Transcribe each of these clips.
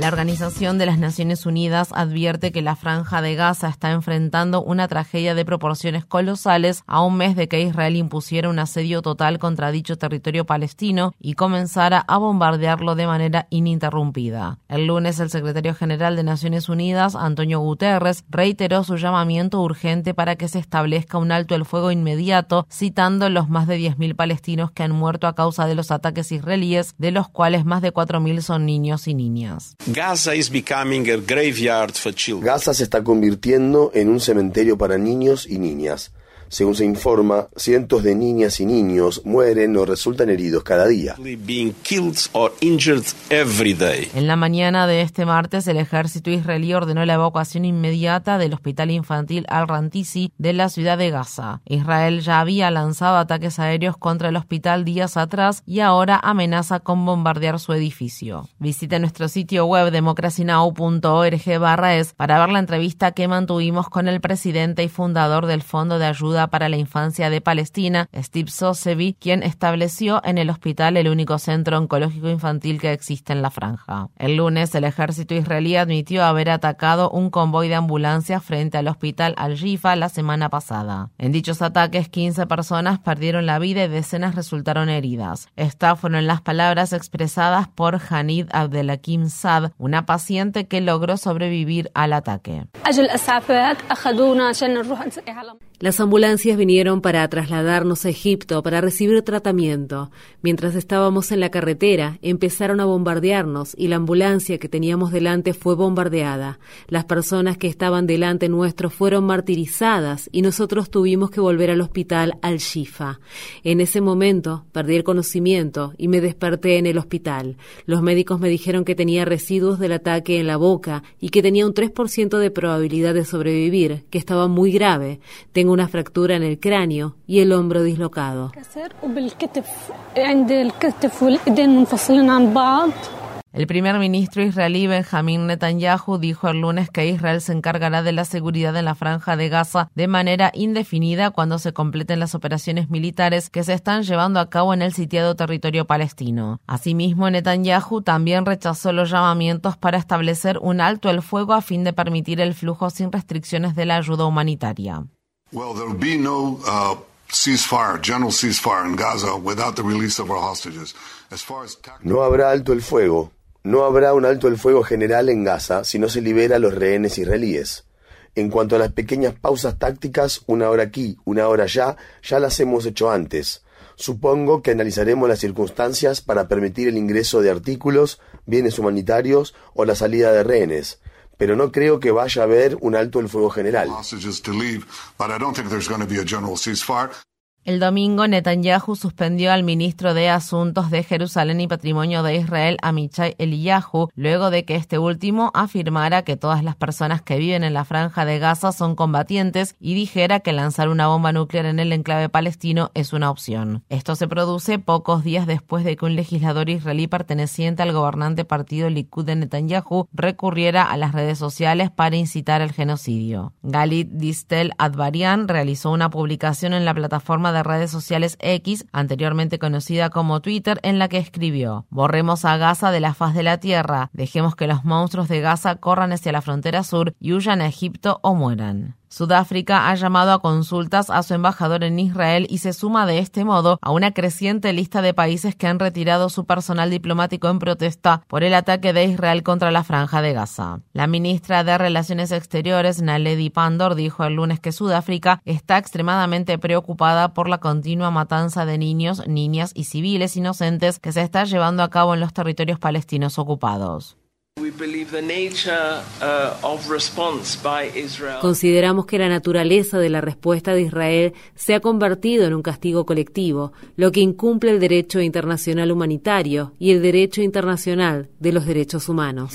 La Organización de las Naciones Unidas advierte que la franja de Gaza está enfrentando una tragedia de proporciones colosales a un mes de que Israel impusiera un asedio total contra dicho territorio palestino y comenzara a bombardearlo de manera ininterrumpida. El lunes, el secretario general de Naciones Unidas, Antonio Guterres, reiteró su llamamiento urgente para que se establezca un alto el fuego inmediato, citando los más de 10.000 palestinos que han muerto a causa de los ataques israelíes, de los cuales más de 4.000 son niños y niñas. Gaza se está convirtiendo en un cementerio para niños y niñas. Según se informa, cientos de niñas y niños mueren o resultan heridos cada día. En la mañana de este martes, el ejército israelí ordenó la evacuación inmediata del hospital infantil Al-Rantisi de la ciudad de Gaza. Israel ya había lanzado ataques aéreos contra el hospital días atrás y ahora amenaza con bombardear su edificio. Visite nuestro sitio web democracynow.org es para ver la entrevista que mantuvimos con el presidente y fundador del Fondo de Ayuda para la Infancia de Palestina, Steve Sosevi, quien estableció en el hospital el único centro oncológico infantil que existe en la franja. El lunes, el ejército israelí admitió haber atacado un convoy de ambulancias frente al hospital Al-Rifa la semana pasada. En dichos ataques, 15 personas perdieron la vida y decenas resultaron heridas. Estas fueron las palabras expresadas por Hanid Abdelakim Sad, una paciente que logró sobrevivir al ataque. Las ambulancias vinieron para trasladarnos a Egipto para recibir tratamiento. Mientras estábamos en la carretera, empezaron a bombardearnos y la ambulancia que teníamos delante fue bombardeada. Las personas que estaban delante nuestro fueron martirizadas y nosotros tuvimos que volver al hospital Al-Shifa. En ese momento perdí el conocimiento y me desperté en el hospital. Los médicos me dijeron que tenía residuos del ataque en la boca y que tenía un 3% de probabilidad de sobrevivir, que estaba muy grave. Tengo una fractura en el cráneo y el hombro dislocado. El primer ministro israelí Benjamin Netanyahu dijo el lunes que Israel se encargará de la seguridad en la franja de Gaza de manera indefinida cuando se completen las operaciones militares que se están llevando a cabo en el sitiado territorio palestino. Asimismo, Netanyahu también rechazó los llamamientos para establecer un alto el fuego a fin de permitir el flujo sin restricciones de la ayuda humanitaria. Well, there'll be no uh, ceasefire, general ceasefire in Gaza without the release of our hostages. No habrá alto el fuego. No habrá un alto el fuego general en Gaza si no se libera a los rehenes israelíes. En cuanto a las pequeñas pausas tácticas, una hora aquí, una hora allá, ya las hemos hecho antes. Supongo que analizaremos las circunstancias para permitir el ingreso de artículos, bienes humanitarios o la salida de rehenes pero no creo que vaya a haber un alto el fuego general. El domingo, Netanyahu suspendió al ministro de Asuntos de Jerusalén y Patrimonio de Israel, Amichai Eliyahu, luego de que este último afirmara que todas las personas que viven en la franja de Gaza son combatientes y dijera que lanzar una bomba nuclear en el enclave palestino es una opción. Esto se produce pocos días después de que un legislador israelí perteneciente al gobernante partido Likud de Netanyahu recurriera a las redes sociales para incitar al genocidio. Galit Distel Advarian realizó una publicación en la plataforma de redes sociales X, anteriormente conocida como Twitter, en la que escribió, borremos a Gaza de la faz de la tierra, dejemos que los monstruos de Gaza corran hacia la frontera sur y huyan a Egipto o mueran. Sudáfrica ha llamado a consultas a su embajador en Israel y se suma de este modo a una creciente lista de países que han retirado su personal diplomático en protesta por el ataque de Israel contra la franja de Gaza. La ministra de Relaciones Exteriores, Naledi Pandor, dijo el lunes que Sudáfrica está extremadamente preocupada por la continua matanza de niños, niñas y civiles inocentes que se está llevando a cabo en los territorios palestinos ocupados. Uh, Consideramos que la naturaleza de la respuesta de Israel se ha convertido en un castigo colectivo, lo que incumple el derecho internacional humanitario y el derecho internacional de los derechos humanos.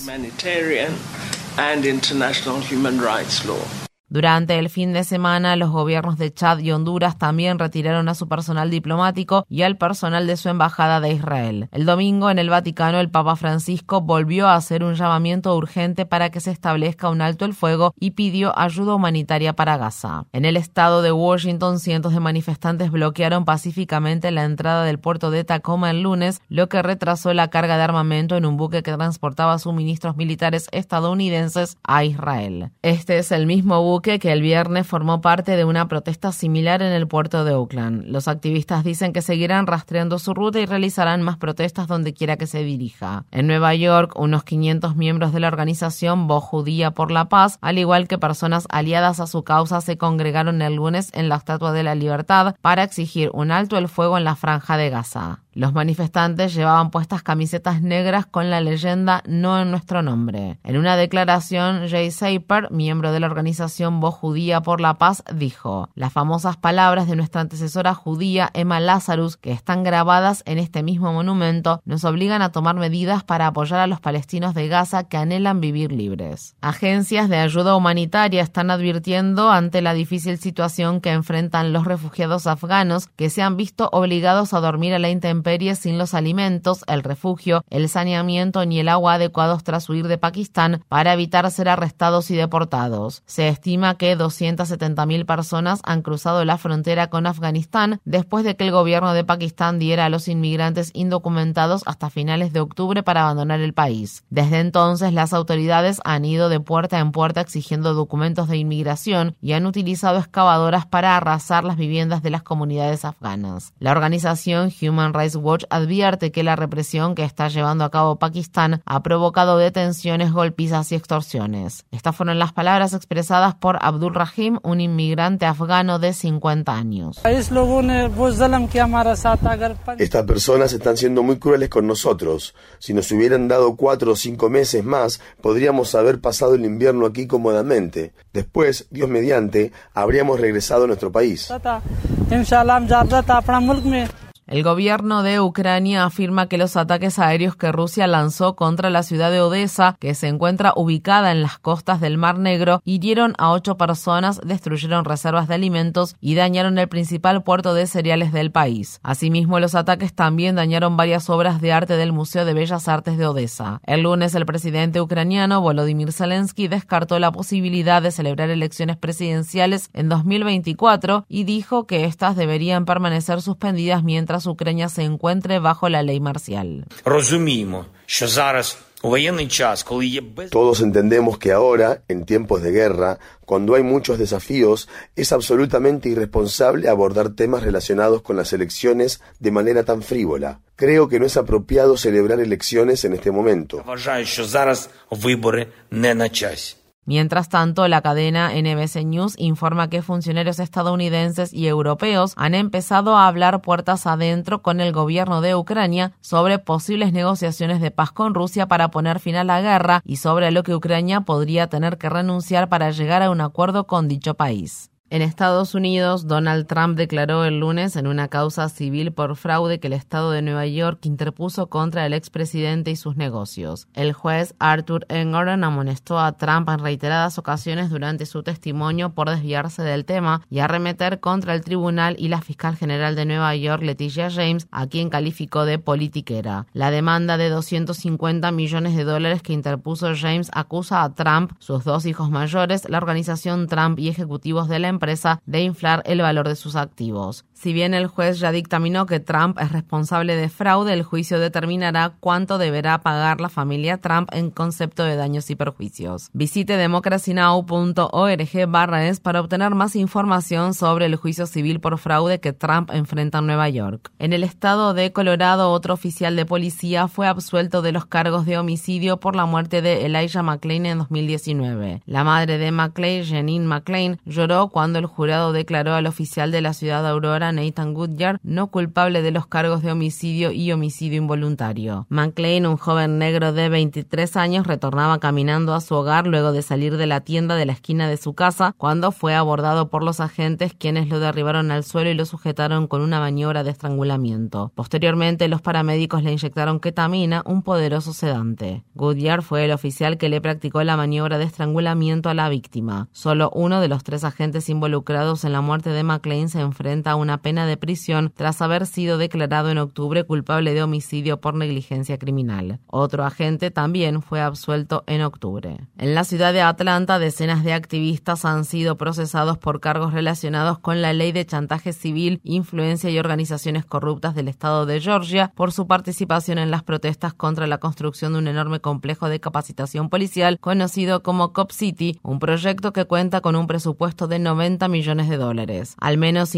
Durante el fin de semana, los gobiernos de Chad y Honduras también retiraron a su personal diplomático y al personal de su embajada de Israel. El domingo, en el Vaticano, el Papa Francisco volvió a hacer un llamamiento urgente para que se establezca un alto el fuego y pidió ayuda humanitaria para Gaza. En el estado de Washington, cientos de manifestantes bloquearon pacíficamente la entrada del puerto de Tacoma el lunes, lo que retrasó la carga de armamento en un buque que transportaba suministros militares estadounidenses a Israel. Este es el mismo buque que el viernes formó parte de una protesta similar en el puerto de Oakland. Los activistas dicen que seguirán rastreando su ruta y realizarán más protestas donde quiera que se dirija. En Nueva York, unos 500 miembros de la organización Voz Judía por la Paz, al igual que personas aliadas a su causa, se congregaron el lunes en la Estatua de la Libertad para exigir un alto el fuego en la franja de Gaza. Los manifestantes llevaban puestas camisetas negras con la leyenda No en nuestro nombre. En una declaración, Jay Saper, miembro de la organización Voz Judía por la Paz, dijo: Las famosas palabras de nuestra antecesora judía Emma Lazarus, que están grabadas en este mismo monumento, nos obligan a tomar medidas para apoyar a los palestinos de Gaza que anhelan vivir libres. Agencias de ayuda humanitaria están advirtiendo ante la difícil situación que enfrentan los refugiados afganos que se han visto obligados a dormir a la intemperie sin los alimentos, el refugio, el saneamiento ni el agua adecuados tras huir de Pakistán para evitar ser arrestados y deportados. Se estima que 270.000 personas han cruzado la frontera con Afganistán después de que el gobierno de Pakistán diera a los inmigrantes indocumentados hasta finales de octubre para abandonar el país. Desde entonces, las autoridades han ido de puerta en puerta exigiendo documentos de inmigración y han utilizado excavadoras para arrasar las viviendas de las comunidades afganas. La organización Human Rights Watch advierte que la represión que está llevando a cabo Pakistán ha provocado detenciones, golpizas y extorsiones. Estas fueron las palabras expresadas por Abdul Rahim, un inmigrante afgano de 50 años. Estas personas están siendo muy crueles con nosotros. Si nos hubieran dado cuatro o cinco meses más, podríamos haber pasado el invierno aquí cómodamente. Después, Dios mediante, habríamos regresado a nuestro país. El gobierno de Ucrania afirma que los ataques aéreos que Rusia lanzó contra la ciudad de Odessa, que se encuentra ubicada en las costas del Mar Negro, hirieron a ocho personas, destruyeron reservas de alimentos y dañaron el principal puerto de cereales del país. Asimismo, los ataques también dañaron varias obras de arte del Museo de Bellas Artes de Odessa. El lunes, el presidente ucraniano Volodymyr Zelensky descartó la posibilidad de celebrar elecciones presidenciales en 2024 y dijo que éstas deberían permanecer suspendidas mientras Ucrania se encuentre bajo la ley marcial. Todos entendemos que ahora, en tiempos de guerra, cuando hay muchos desafíos, es absolutamente irresponsable abordar temas relacionados con las elecciones de manera tan frívola. Creo que no es apropiado celebrar elecciones en este momento. Mientras tanto, la cadena NBC News informa que funcionarios estadounidenses y europeos han empezado a hablar puertas adentro con el gobierno de Ucrania sobre posibles negociaciones de paz con Rusia para poner fin a la guerra y sobre lo que Ucrania podría tener que renunciar para llegar a un acuerdo con dicho país. En Estados Unidos, Donald Trump declaró el lunes en una causa civil por fraude que el Estado de Nueva York interpuso contra el expresidente y sus negocios. El juez Arthur Engoron amonestó a Trump en reiteradas ocasiones durante su testimonio por desviarse del tema y arremeter contra el tribunal y la fiscal general de Nueva York, Leticia James, a quien calificó de politiquera. La demanda de 250 millones de dólares que interpuso James acusa a Trump, sus dos hijos mayores, la organización Trump y ejecutivos de la empresa de inflar el valor de sus activos. Si bien el juez ya dictaminó que Trump es responsable de fraude, el juicio determinará cuánto deberá pagar la familia Trump en concepto de daños y perjuicios. Visite democracynow.org barra es para obtener más información sobre el juicio civil por fraude que Trump enfrenta en Nueva York. En el estado de Colorado, otro oficial de policía fue absuelto de los cargos de homicidio por la muerte de Elijah McClain en 2019. La madre de McClain, Janine McClain, lloró cuando el jurado declaró al oficial de la ciudad de Aurora Nathan Goodyear, no culpable de los cargos de homicidio y homicidio involuntario. McLean, un joven negro de 23 años, retornaba caminando a su hogar luego de salir de la tienda de la esquina de su casa cuando fue abordado por los agentes quienes lo derribaron al suelo y lo sujetaron con una maniobra de estrangulamiento. Posteriormente, los paramédicos le inyectaron ketamina, un poderoso sedante. Goodyear fue el oficial que le practicó la maniobra de estrangulamiento a la víctima. Solo uno de los tres agentes involucrados en la muerte de McLean se enfrenta a una pena de prisión tras haber sido declarado en octubre culpable de homicidio por negligencia criminal. Otro agente también fue absuelto en octubre. En la ciudad de Atlanta, decenas de activistas han sido procesados por cargos relacionados con la ley de chantaje civil, influencia y organizaciones corruptas del estado de Georgia por su participación en las protestas contra la construcción de un enorme complejo de capacitación policial conocido como Cop City, un proyecto que cuenta con un presupuesto de 90 millones de dólares. Al menos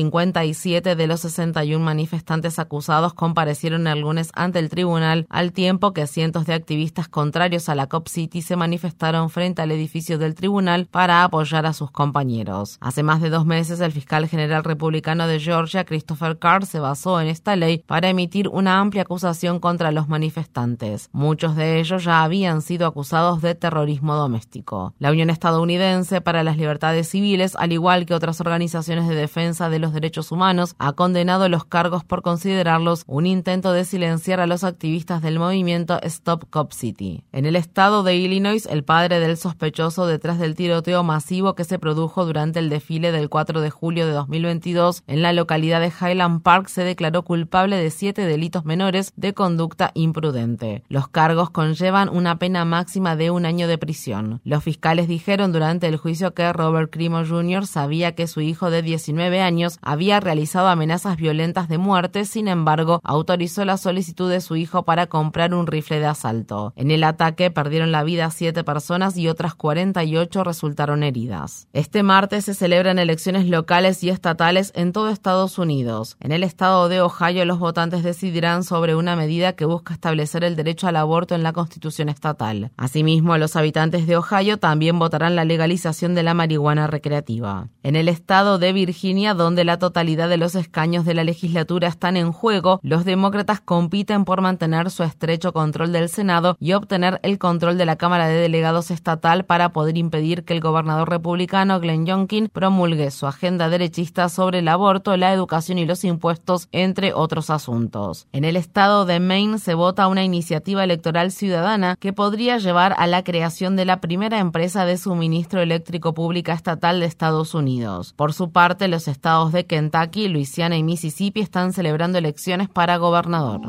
57 de los 61 manifestantes acusados comparecieron el lunes ante el tribunal, al tiempo que cientos de activistas contrarios a la Cop City se manifestaron frente al edificio del tribunal para apoyar a sus compañeros. Hace más de dos meses, el fiscal general republicano de Georgia, Christopher Carr, se basó en esta ley para emitir una amplia acusación contra los manifestantes. Muchos de ellos ya habían sido acusados de terrorismo doméstico. La Unión Estadounidense para las Libertades Civiles, al igual que otras organizaciones de defensa de los derechos humanos, ha condenado los cargos por considerarlos un intento de silenciar a los activistas del movimiento Stop Cop City. En el estado de Illinois, el padre del sospechoso detrás del tiroteo masivo que se produjo durante el desfile del 4 de julio de 2022 en la localidad de Highland Park se declaró culpable de siete delitos menores de conducta imprudente. Los cargos conllevan una pena máxima de un año de prisión. Los fiscales dijeron durante el juicio que Robert Crimo Jr. sabía que su hijo de 19 años había realizado amenazas violentas de muerte, sin embargo, autorizó la solicitud de su hijo para comprar un rifle de asalto. En el ataque perdieron la vida siete personas y otras 48 resultaron heridas. Este martes se celebran elecciones locales y estatales en todo Estados Unidos. En el estado de Ohio, los votantes decidirán sobre una medida que busca establecer el derecho al aborto en la Constitución estatal. Asimismo, los habitantes de Ohio también votarán la legalización de la marihuana recreativa. En el estado de Virginia, donde la totalidad de los escaños de la legislatura están en juego, los demócratas compiten por mantener su estrecho control del Senado y obtener el control de la Cámara de Delegados estatal para poder impedir que el gobernador republicano Glenn Youngkin promulgue su agenda derechista sobre el aborto, la educación y los impuestos, entre otros asuntos. En el estado de Maine se vota una iniciativa electoral ciudadana que podría llevar a la creación de la primera empresa de suministro eléctrico pública estatal de Estados Unidos. Por su parte, los estados de Kentucky, Luisiana y Mississippi están celebrando elecciones para gobernador.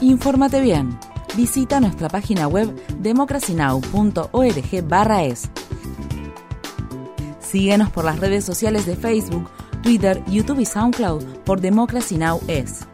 Infórmate bien. Visita nuestra página web democracynow.org/es. Síguenos por las redes sociales de Facebook, Twitter, YouTube y SoundCloud por Democracy Now! es.